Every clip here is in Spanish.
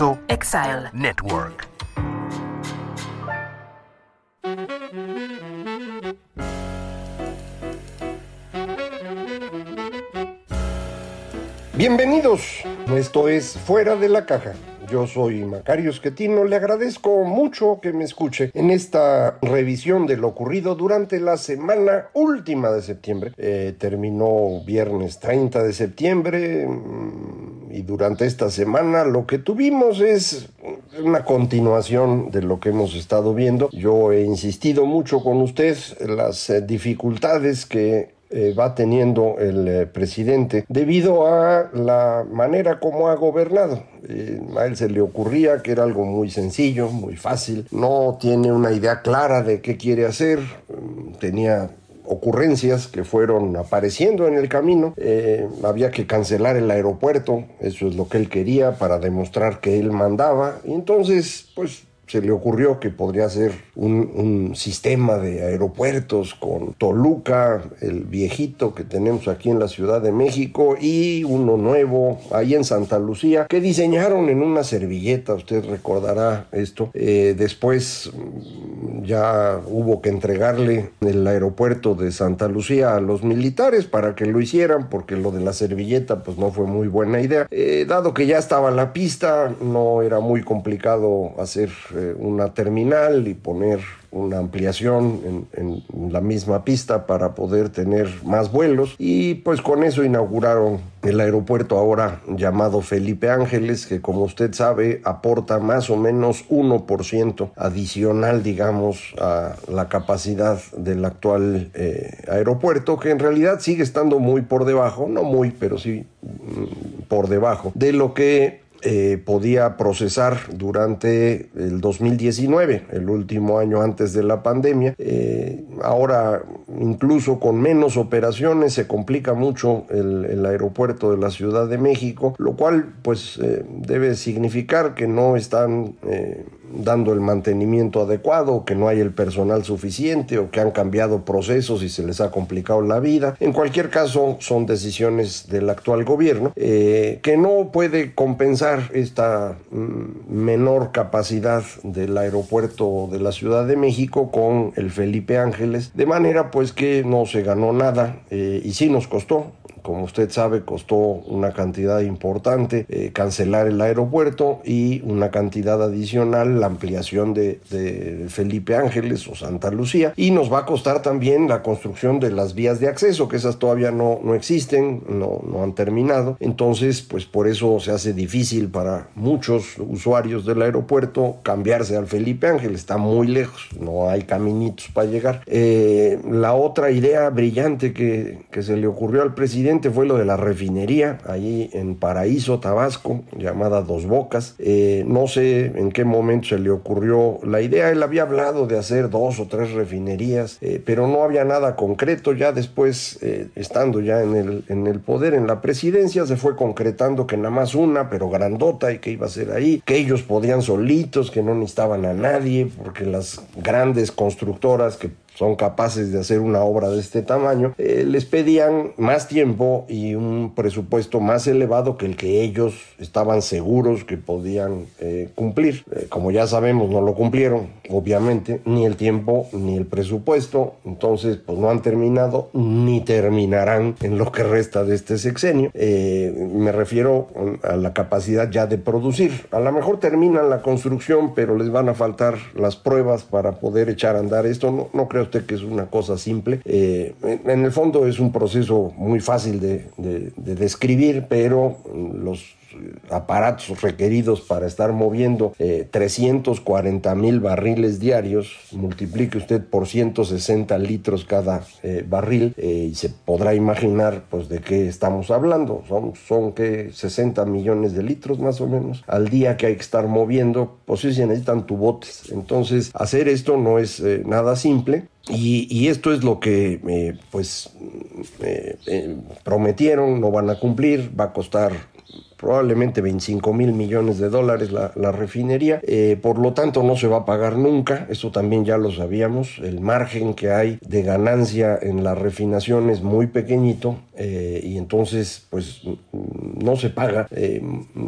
Exile. Network. Bienvenidos, esto es Fuera de la Caja. Yo soy Macario Esquetino, le agradezco mucho que me escuche en esta revisión de lo ocurrido durante la semana última de septiembre. Eh, terminó viernes 30 de septiembre mm, y durante esta semana lo que tuvimos es una continuación de lo que hemos estado viendo. Yo he insistido mucho con usted en las eh, dificultades que eh, va teniendo el eh, presidente debido a la manera como ha gobernado. A él se le ocurría que era algo muy sencillo, muy fácil, no tiene una idea clara de qué quiere hacer, mm, tenía ocurrencias que fueron apareciendo en el camino. había que cancelar el aeropuerto, eso es lo que él quería para demostrar que él mandaba. Y entonces, pues se le ocurrió que podría ser un, sistema de aeropuertos con Toluca, el viejito que tenemos aquí en la Ciudad de México, y uno nuevo ahí en Santa Lucía, que diseñaron en una servilleta, usted recordará esto. Eh, después ya hubo que entregarle el aeropuerto de Santa Lucía a los militares para que lo hicieran, porque lo de la servilleta pues no fue muy buena idea. Eh, dado que ya estaba la pista, no era muy complicado hacer eh, una terminal y poner una ampliación en, la misma pista para poder tener más vuelos. Y pues con eso inauguraron el aeropuerto ahora llamado Felipe Ángeles que como usted sabe aporta más o menos 1% adicional digamos a la capacidad del actual eh, aeropuerto que en realidad sigue estando muy por debajo no muy pero sí mm, por debajo de lo que eh, podía procesar durante el 2019, el último año antes de la pandemia. Eh, ahora, incluso con menos operaciones, se complica mucho el, el, aeropuerto de la Ciudad de México, lo cual pues eh, debe significar que no están dando el mantenimiento adecuado, que no hay el personal suficiente o que han cambiado procesos y se les ha complicado la vida. En cualquier caso, son decisiones del actual gobierno eh, que no puede compensar esta mm, menor capacidad del aeropuerto de la Ciudad de México con el Felipe Ángeles, de manera pues que no se ganó nada eh, y sí nos costó como usted sabe, costó una cantidad importante eh, cancelar el aeropuerto y una cantidad adicional la ampliación de, de, Felipe Ángeles o Santa Lucía. Y nos va a costar también la construcción de las vías de acceso, que esas todavía no, no existen, no, no han terminado. Entonces, pues por eso se hace difícil para muchos usuarios del aeropuerto cambiarse al Felipe Ángeles. Está muy lejos, no hay caminitos para llegar. Eh, la otra idea brillante que, que se le ocurrió al presidente fue lo de la refinería ahí en Paraíso, Tabasco, llamada Dos Bocas. Eh, no sé en qué momento se le ocurrió la idea. Él había hablado de hacer dos o tres refinerías, eh, pero no había nada concreto. Ya después, eh, estando ya en el, en el poder, en la presidencia, se fue concretando que nada más una, pero grandota y que iba a ser ahí, que ellos podían solitos, que no necesitaban a nadie, porque las grandes constructoras que son capaces de hacer una obra de este tamaño, eh, les pedían más tiempo y un presupuesto más elevado que el que ellos estaban seguros que podían eh, cumplir. Eh, como ya sabemos, no lo cumplieron, obviamente, ni el tiempo ni el presupuesto, entonces pues no han terminado ni terminarán en lo que resta de este sexenio. me refiero a la capacidad ya de producir. A lo mejor terminan la construcción, pero les van a faltar las pruebas para poder echar a andar esto. No, no creo que es una cosa simple. Eh, en, el fondo es un proceso muy fácil de, de describir, pero los aparatos requeridos para estar moviendo 340 eh, mil barriles diarios, multiplique usted por 160 litros cada eh, barril eh, y se podrá imaginar pues de qué estamos hablando. Son, son que 60 millones de litros más o menos al día que hay que estar moviendo, pues sí se necesitan tubotes. Entonces hacer esto no es nada simple. Y, y, esto es lo que pues prometieron, no van a cumplir, va a costar probablemente 25 mil millones de dólares la, refinería, eh, por lo tanto no se va a pagar nunca, eso también ya lo sabíamos, el margen que hay de ganancia en la refinación es muy pequeñito eh, y entonces pues no se paga. Eh,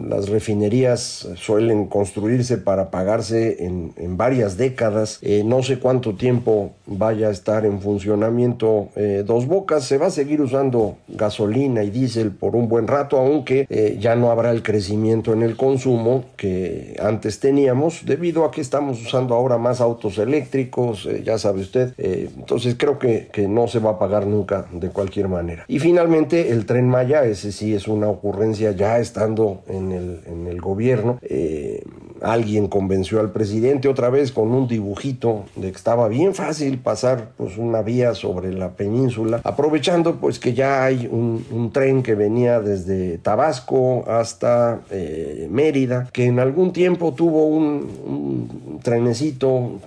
las refinerías suelen construirse para pagarse en, en varias décadas, no sé cuánto tiempo vaya a estar en funcionamiento Dos Bocas, se va a seguir usando gasolina y diésel por un buen rato, aunque ya no habrá el crecimiento en el consumo que antes teníamos, debido a que estamos usando ahora más autos eléctricos, eh, ya sabe usted. Eh, entonces creo que, que, no se va a pagar nunca de cualquier manera. Y finalmente el tren Maya, ese sí es una ocurrencia ya estando en el, en el gobierno. Eh, alguien convenció al presidente otra vez con un dibujito de que estaba bien fácil pasar pues una vía sobre la península, aprovechando pues que ya hay un tren que venía desde Tabasco hasta eh, Mérida, que en algún tiempo tuvo un, trenecito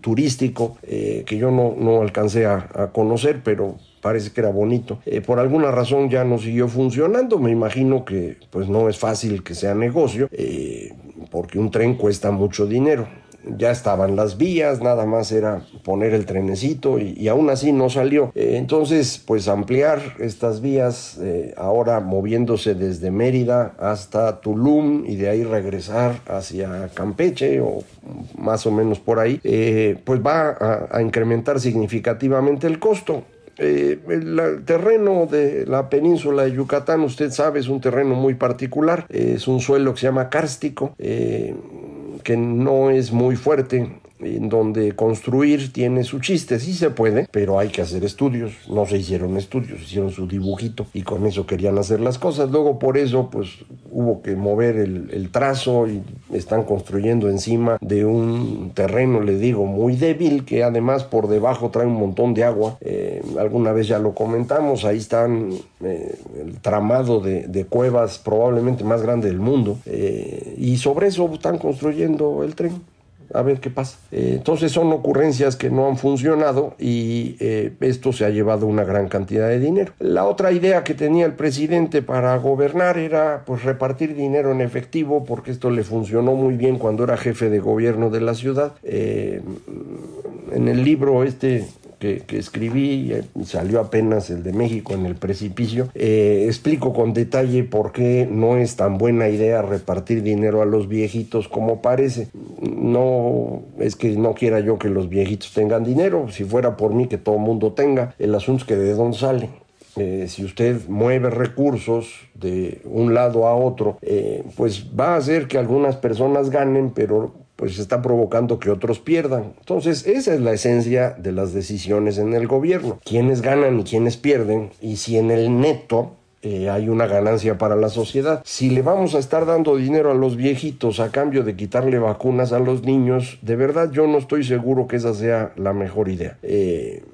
turístico eh, que yo no, no alcancé a, conocer, pero parece que era bonito. Eh, por alguna razón ya no siguió funcionando. Me imagino que pues no es fácil que sea negocio, porque un tren cuesta mucho dinero ya estaban las vías, nada más era poner el trenecito y, aún así no salió. Eh, entonces, pues ampliar estas vías, eh, ahora moviéndose desde Mérida hasta Tulum y de ahí regresar hacia Campeche o más o menos por ahí, eh, pues va a, incrementar significativamente el costo. el, terreno de la península de Yucatán, usted sabe, es un terreno muy particular, es un suelo que se llama kárstico, que no es muy fuerte, en donde construir tiene su chiste, sí se puede, pero hay que hacer estudios, no se hicieron estudios, hicieron su dibujito y con eso querían hacer las cosas, luego por eso pues hubo que mover el, trazo y están construyendo encima de un terreno, le digo, muy débil, que además por debajo trae un montón de agua, eh, alguna vez ya lo comentamos, ahí están eh, el tramado de, cuevas probablemente más grande del mundo, eh, y sobre eso están construyendo el tren a ver qué pasa. Eh, entonces son ocurrencias que no han funcionado y eh, esto se ha llevado una gran cantidad de dinero. La otra idea que tenía el presidente para gobernar era pues repartir dinero en efectivo porque esto le funcionó muy bien cuando era jefe de gobierno de la ciudad. Eh, en el libro este que, escribí, salió apenas el de México en el precipicio, eh, explico con detalle por qué no es tan buena idea repartir dinero a los viejitos como parece. No es que no quiera yo que los viejitos tengan dinero, si fuera por mí que todo el mundo tenga, el asunto es que de dónde sale. Eh, si usted mueve recursos de un lado a otro, eh, pues va a hacer que algunas personas ganen, pero pues está provocando que otros pierdan. Entonces, esa es la esencia de las decisiones en el gobierno. Quiénes ganan y quiénes pierden, y si en el neto eh, hay una ganancia para la sociedad. Si le vamos a estar dando dinero a los viejitos a cambio de quitarle vacunas a los niños, de verdad yo no estoy seguro que esa sea la mejor idea. Eh,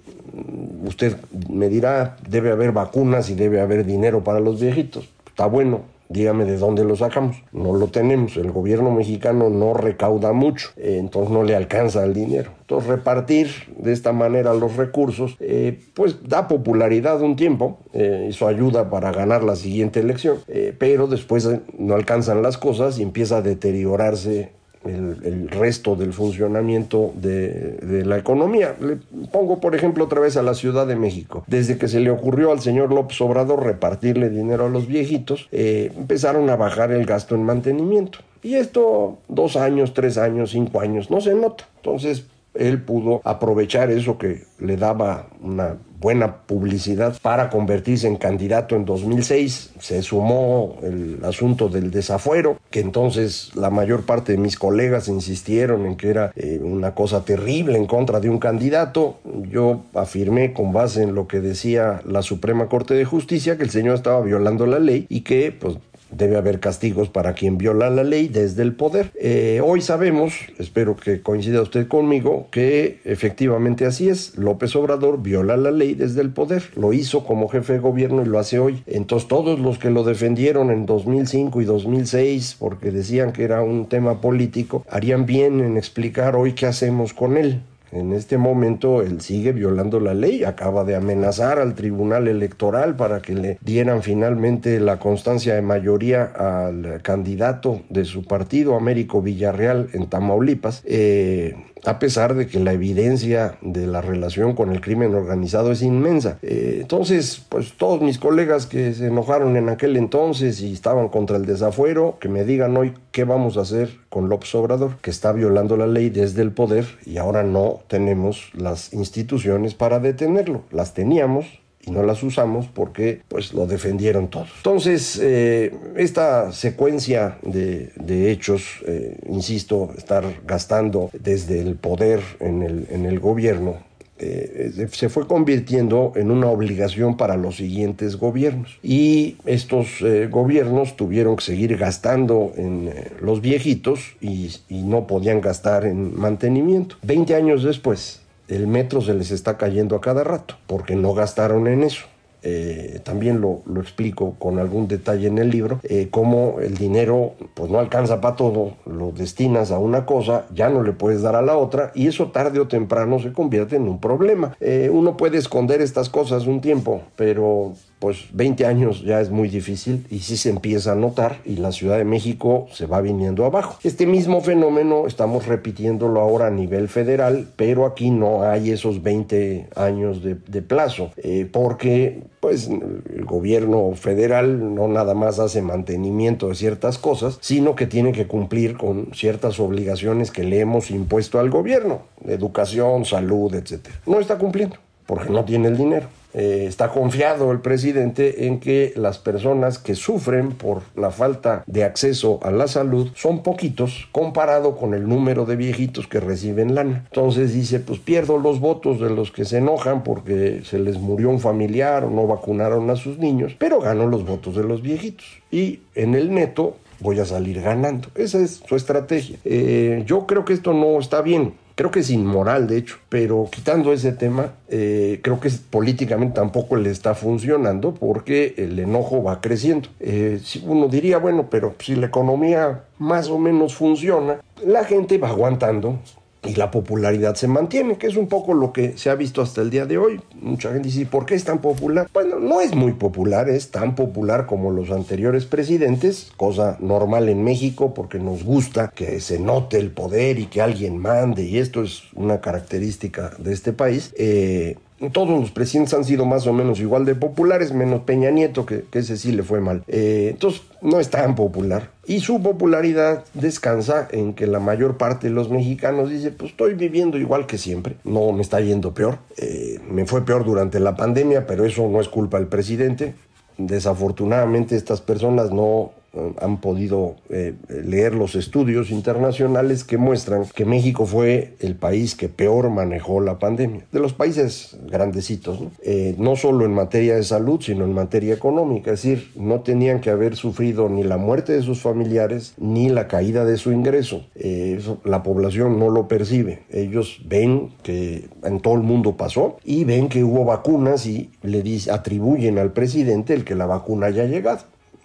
usted me dirá, debe haber vacunas y debe haber dinero para los viejitos. Está bueno, dígame de dónde lo sacamos. No lo tenemos. El gobierno mexicano no recauda mucho, eh, entonces no le alcanza el dinero. Entonces repartir de esta manera los recursos, eh, pues da popularidad un tiempo, eh, eso ayuda para ganar la siguiente elección, pero después no alcanzan las cosas y empieza a deteriorarse el, resto del funcionamiento de, la economía. Le pongo, por ejemplo, otra vez a la Ciudad de México. Desde que se le ocurrió al señor López Obrador repartirle dinero a los viejitos, eh, empezaron a bajar el gasto en mantenimiento. Y esto, dos años, tres años, cinco años, no se nota. Entonces, él pudo aprovechar eso que le daba una buena publicidad para convertirse en candidato en 2006. Se sumó el asunto del desafuero, que entonces la mayor parte de mis colegas insistieron en que era eh, una cosa terrible en contra de un candidato. Yo afirmé con base en lo que decía la Suprema Corte de Justicia que el señor estaba violando la ley y que pues debe haber castigos para quien viola la ley desde el poder. Eh, hoy sabemos, espero que coincida usted conmigo, que efectivamente así es. López Obrador viola la ley desde el poder. Lo hizo como jefe de gobierno y lo hace hoy. Entonces todos los que lo defendieron en 2005 y 2006 porque decían que era un tema político, harían bien en explicar hoy qué hacemos con él. En este momento él sigue violando la ley, acaba de amenazar al Tribunal Electoral para que le dieran finalmente la constancia de mayoría al candidato de su partido, Américo Villarreal, en Tamaulipas. Eh, a pesar de que la evidencia de la relación con el crimen organizado es inmensa. Eh, entonces, pues todos mis colegas que se enojaron en aquel entonces y estaban contra el desafuero, que me digan hoy qué vamos a hacer con López Obrador, que está violando la ley desde el poder y ahora no tenemos las instituciones para detenerlo. Las teníamos, y no las usamos porque pues lo defendieron todos. Entonces, eh, esta secuencia de, hechos, eh, insisto, estar gastando desde el poder en el, gobierno, eh, se fue convirtiendo en una obligación para los siguientes gobiernos. Y estos gobiernos tuvieron que seguir gastando en los viejitos y no podían gastar en mantenimiento. Veinte años después, el metro se les está cayendo a cada rato, porque no gastaron en eso. Eh, también lo, explico con algún detalle en el libro, eh, cómo el dinero pues no alcanza para todo, lo destinas a una cosa, ya no le puedes dar a la otra y eso tarde o temprano se convierte en un problema. Eh, uno puede esconder estas cosas un tiempo, pero pues 20 años ya es muy difícil y sí se empieza a notar y la Ciudad de México se va viniendo abajo. Este mismo fenómeno estamos repitiéndolo ahora a nivel federal, pero aquí no hay esos 20 años de, plazo, eh, porque pues el gobierno federal no nada más hace mantenimiento de ciertas cosas, sino que tiene que cumplir con ciertas obligaciones que le hemos impuesto al gobierno, educación, salud, etc. No está cumpliendo porque no tiene el dinero. Eh, está confiado el presidente en que las personas que sufren por la falta de acceso a la salud son poquitos comparado con el número de viejitos que reciben lana. Entonces dice, pues pierdo los votos de los que se enojan porque se les murió un familiar o no vacunaron a sus niños, pero gano los votos de los viejitos. Y en el neto voy a salir ganando. Esa es su estrategia. Eh, yo creo que esto no está bien. Creo que es inmoral, de hecho, pero quitando ese tema, eh, creo que políticamente tampoco le está funcionando porque el enojo va creciendo. Eh, uno diría, bueno, pero si la economía más o menos funciona, la gente va aguantando y la popularidad se mantiene, que es un poco lo que se ha visto hasta el día de hoy. Mucha gente dice, ¿por qué es tan popular? Bueno, no es muy popular, es tan popular como los anteriores presidentes, cosa normal en México porque nos gusta que se note el poder y que alguien mande, y esto es una característica de este país. Eh, todos los presidentes han sido más o menos igual de populares, menos Peña Nieto, que, ese sí le fue mal. Eh, entonces, no es tan popular. Y su popularidad descansa en que la mayor parte de los mexicanos dice, pues estoy viviendo igual que siempre, no me está yendo peor. Eh, me fue peor durante la pandemia, pero eso no es culpa del presidente. Desafortunadamente estas personas no han podido eh, leer los estudios internacionales que muestran que México fue el país que peor manejó la pandemia. De los países grandecitos, ¿no? Eh, no solo en materia de salud, sino en materia económica. Es decir, no tenían que haber sufrido ni la muerte de sus familiares ni la caída de su ingreso. Eh, la población no lo percibe. Ellos ven que en todo el mundo pasó y ven que hubo vacunas y le atribuyen al presidente el que la vacuna haya llegado.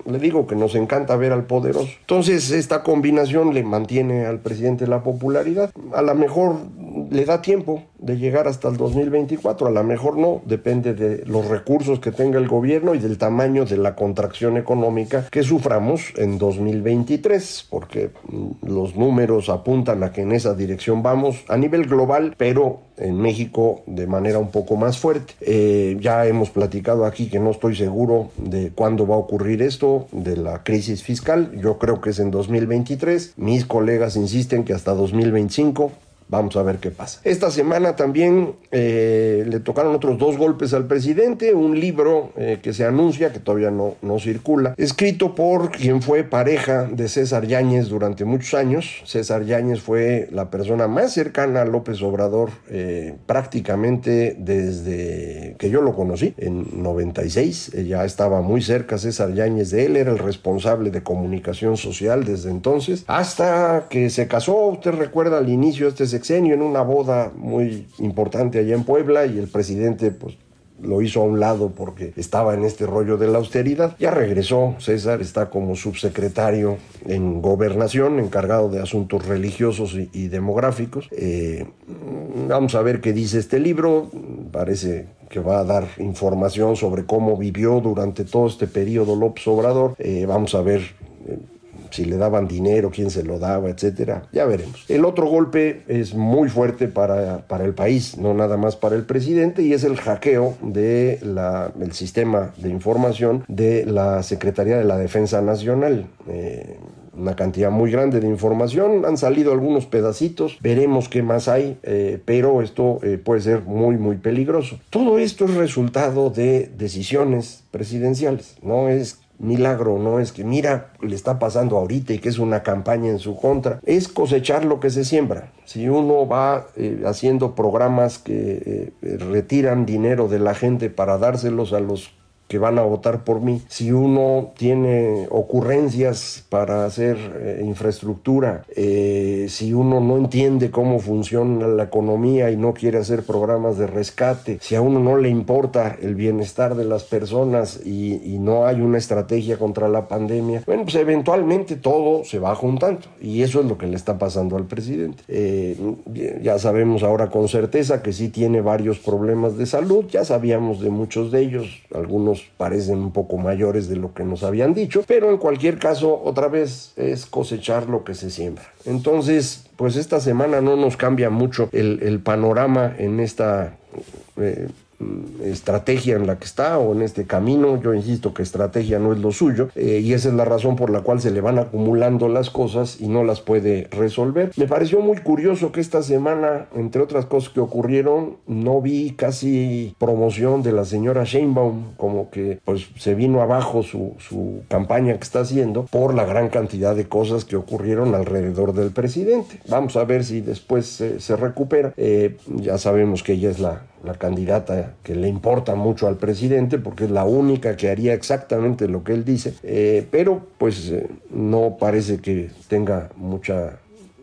Le digo que nos encanta ver al poderoso. Entonces esta combinación le mantiene al presidente la popularidad. A lo mejor le da tiempo de llegar hasta el 2024, a lo mejor no, depende de los recursos que tenga el gobierno y del tamaño de la contracción económica que suframos en 2023, porque mm, los números apuntan a que en esa dirección vamos a nivel global, pero en México de manera un poco más fuerte. Eh, ya hemos platicado aquí que no estoy seguro de cuándo va a ocurrir esto, de la crisis fiscal. Yo creo que es en 2023. Mis colegas insisten que hasta 2025 Vamos a ver qué pasa. Esta semana también eh, le tocaron otros dos golpes al presidente, un libro eh, que se anuncia, que todavía no, no circula, escrito por quien fue pareja de César Yáñez durante muchos años. César Yáñez fue la persona más cercana a López Obrador eh, prácticamente desde que yo lo conocí, en 96. Ya estaba muy cerca César Yáñez de él, era el responsable de comunicación social desde entonces, hasta que se casó, usted recuerda al inicio de este en una boda muy importante allá en Puebla y el presidente pues lo hizo a un lado porque estaba en este rollo de la austeridad. Ya regresó, César está como subsecretario en gobernación, encargado de asuntos religiosos y, demográficos. Eh, vamos a ver qué dice este libro, parece que va a dar información sobre cómo vivió durante todo este periodo López Obrador. Eh, vamos a ver eh, si le daban dinero, quién se lo daba, etcétera. Ya veremos. El otro golpe es muy fuerte para, para el país, no nada más para el presidente, y es el hackeo del el sistema de información de la Secretaría de la Defensa Nacional. Eh, una cantidad muy grande de información, han salido algunos pedacitos, veremos qué más hay, eh, pero esto eh, puede ser muy, muy peligroso. Todo esto es resultado de decisiones presidenciales, no es milagro, no es que mira, le está pasando ahorita y que es una campaña en su contra, es cosechar lo que se siembra. Si uno va eh, haciendo programas que eh, retiran dinero de la gente para dárselos a los que van a votar por mí. Si uno tiene ocurrencias para hacer eh, infraestructura, eh, si uno no entiende cómo funciona la economía y no quiere hacer programas de rescate, si a uno no le importa el bienestar de las personas y, no hay una estrategia contra la pandemia, bueno, pues eventualmente todo se va juntando y eso es lo que le está pasando al presidente. Eh, ya sabemos ahora con certeza que sí tiene varios problemas de salud, ya sabíamos de muchos de ellos, algunos parecen un poco mayores de lo que nos habían dicho, pero en cualquier caso, otra vez es cosechar lo que se siembra. Entonces, pues esta semana no nos cambia mucho el, panorama en esta eh, estrategia en la que está o en este camino. Yo insisto que estrategia no es lo suyo eh, y esa es la razón por la cual se le van acumulando las cosas y no las puede resolver. Me pareció muy curioso que esta semana, entre otras cosas que ocurrieron, no vi casi promoción de la señora Sheinbaum, como que pues se vino abajo su, su campaña que está haciendo por la gran cantidad de cosas que ocurrieron alrededor del presidente. Vamos a ver si después se, recupera. Eh, ya sabemos que ella es la, la candidata que le importa mucho al presidente porque es la única que haría exactamente lo que él dice, eh, pero pues eh, no parece que tenga mucha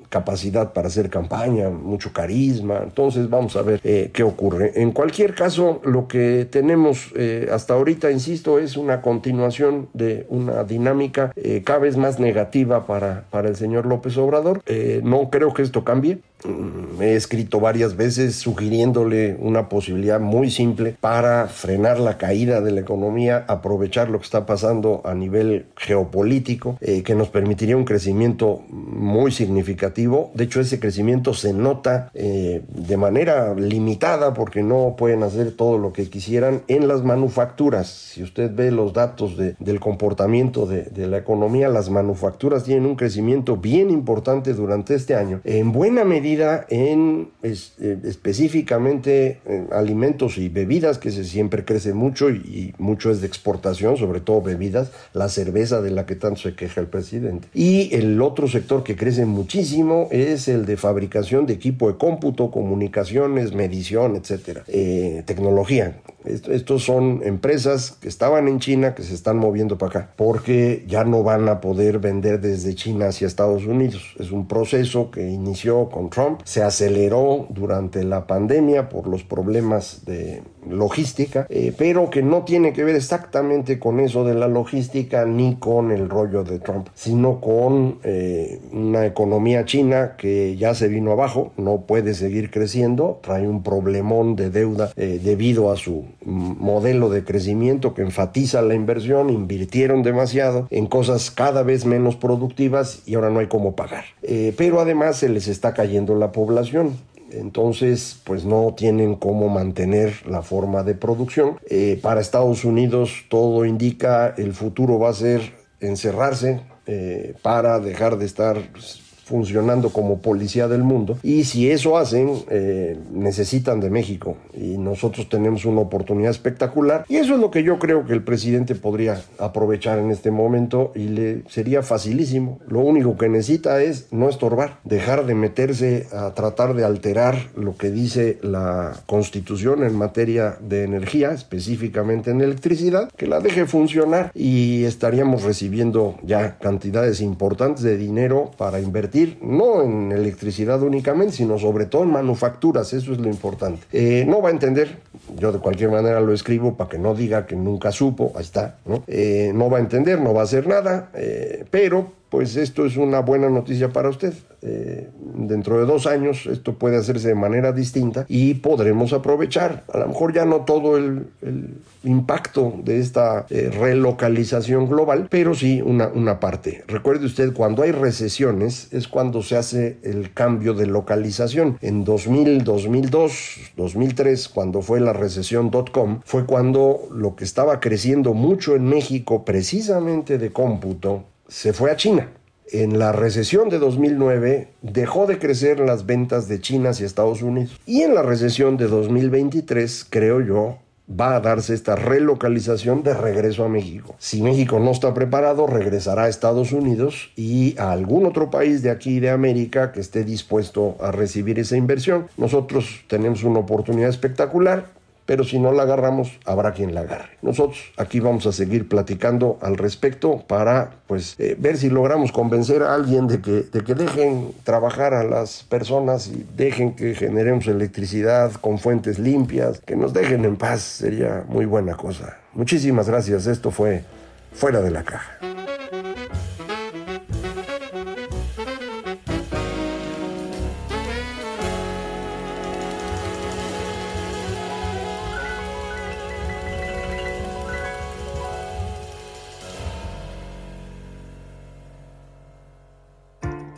capacidad para hacer campaña, mucho carisma. Entonces vamos a ver eh, qué ocurre. En cualquier caso, lo que tenemos hasta ahorita, insisto, es una continuación de una dinámica cada vez más negativa para, para el señor López Obrador. no creo que esto cambie. Mm, he escrito varias veces sugiriéndole una posibilidad muy simple para frenar la caída de la economía, aprovechar lo que está pasando a nivel geopolítico, eh, que nos permitiría un crecimiento muy significativo. De hecho, ese crecimiento se nota eh, de manera limitada porque no pueden hacer todo lo que quisieran en las manufacturas. Si usted ve los datos del comportamiento de, de la economía, las manufacturas tienen un crecimiento bien importante durante este año. En buena medida, en eh, específicamente alimentos y bebidas, que se siempre crece mucho y, mucho es de exportación, sobre todo bebidas, la cerveza de la que tanto se queja el presidente. Y el otro sector que crece muchísimo es el de fabricación de equipo de cómputo, comunicaciones, medición, etcétera, eh, tecnología. Estos son empresas que estaban en China que se están moviendo para acá porque ya no van a poder vender desde China hacia Estados Unidos. Es un proceso que inició con se aceleró durante la pandemia por los problemas de logística, eh, pero que no tiene que ver exactamente con eso de la logística ni con el rollo de Trump, sino con eh, una economía china que ya se vino abajo, no puede seguir creciendo, trae un problemón de deuda eh, debido a su modelo de crecimiento que enfatiza la inversión, invirtieron demasiado en cosas cada vez menos productivas y ahora no hay cómo pagar. pero además se les está cayendo la población entonces pues no tienen cómo mantener la forma de producción. Eh, para Estados Unidos todo indica el futuro va a ser encerrarse eh, para dejar de estar funcionando como policía del mundo. Y si eso hacen, eh, necesitan de México. Y nosotros tenemos una oportunidad espectacular. Y eso es lo que yo creo que el presidente podría aprovechar en este momento y le sería facilísimo. Lo único que necesita es no estorbar, dejar de meterse a tratar de alterar lo que dice la Constitución en materia de energía, específicamente en electricidad, que la deje funcionar y estaríamos recibiendo ya cantidades importantes de dinero para invertir, no en electricidad únicamente, sino sobre todo en manufacturas, eso es lo importante. Eh, no va a entender, yo de cualquier manera lo escribo para que no diga que nunca supo, ahí está, ¿no? Eh, no va a entender, no va a hacer nada, eh, pero pues esto es una buena noticia para usted. Eh, dentro de dos años esto puede hacerse de manera distinta y podremos aprovechar, a lo mejor ya no todo el, impacto de esta eh, relocalización global, pero sí una, parte. Recuerde usted, cuando hay recesiones es cuando se hace el cambio de localización. En 2000, 2002, 2003, cuando fue la recesión .com, fue cuando lo que estaba creciendo mucho en México, precisamente de cómputo, se fue a China. En la recesión de 2009 dejó de crecer las ventas de China hacia Estados Unidos. Y en la recesión de 2023, creo yo, va a darse esta relocalización de regreso a México. Si México no está preparado, regresará a Estados Unidos y a algún otro país de aquí de América que esté dispuesto a recibir esa inversión. Nosotros tenemos una oportunidad espectacular pero si no la agarramos, habrá quien la agarre. Nosotros aquí vamos a seguir platicando al respecto para pues eh, ver si logramos convencer a alguien de que, de que dejen trabajar a las personas y dejen que generemos electricidad con fuentes limpias, que nos dejen en paz, sería muy buena cosa. Muchísimas gracias, esto fue Fuera de la Caja.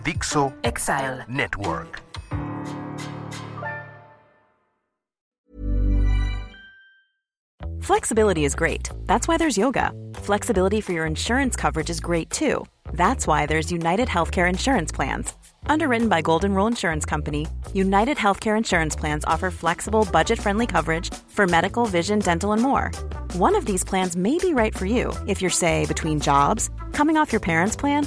Dixo Exile Network. Flexibility is great. That's why there's yoga. Flexibility for your insurance coverage is great too. That's why there's United Healthcare Insurance Plans. Underwritten by Golden Rule Insurance Company, United Healthcare Insurance Plans offer flexible, budget friendly coverage for medical, vision, dental, and more. One of these plans may be right for you if you're, say, between jobs, coming off your parents' plan,